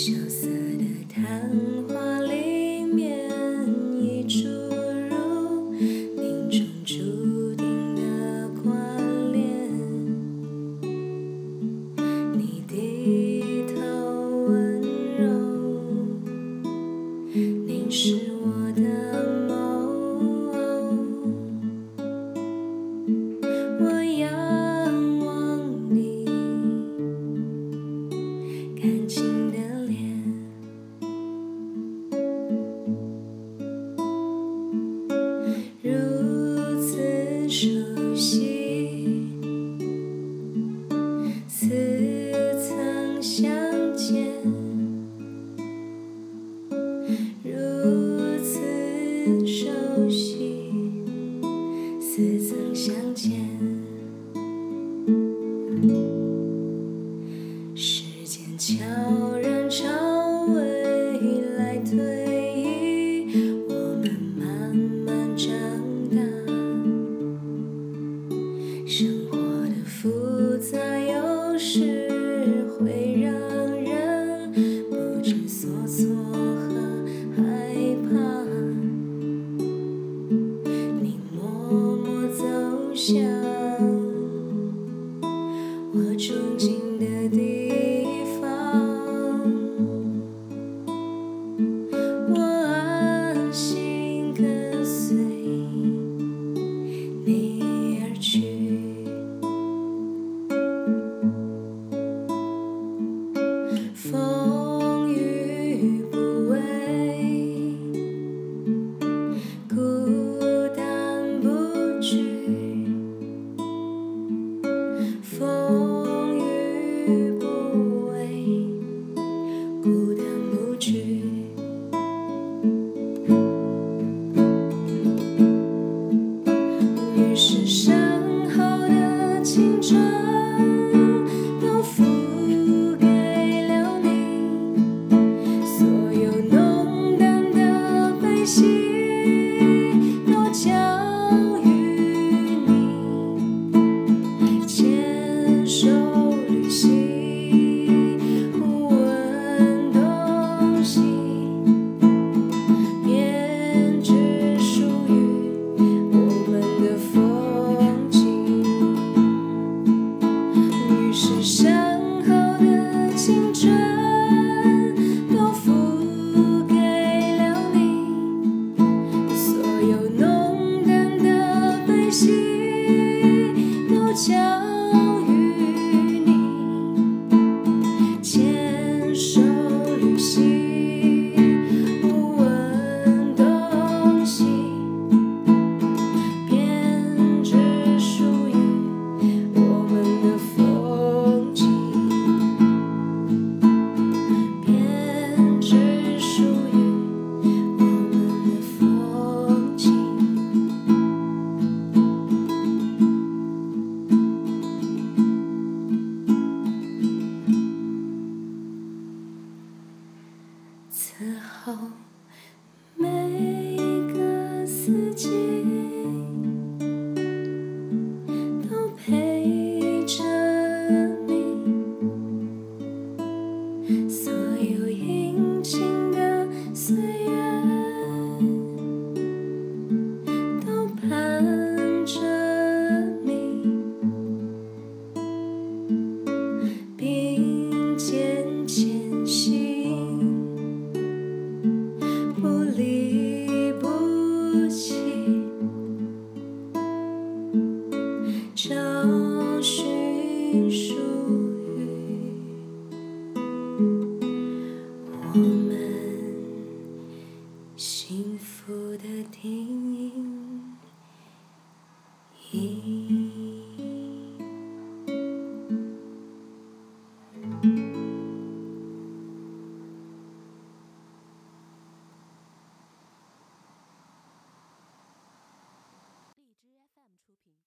羞涩的谈话里面一出如命中注定的关联你低头温柔凝视我的眸我仰望你看清谢。我住进。想此后重复的叮咛。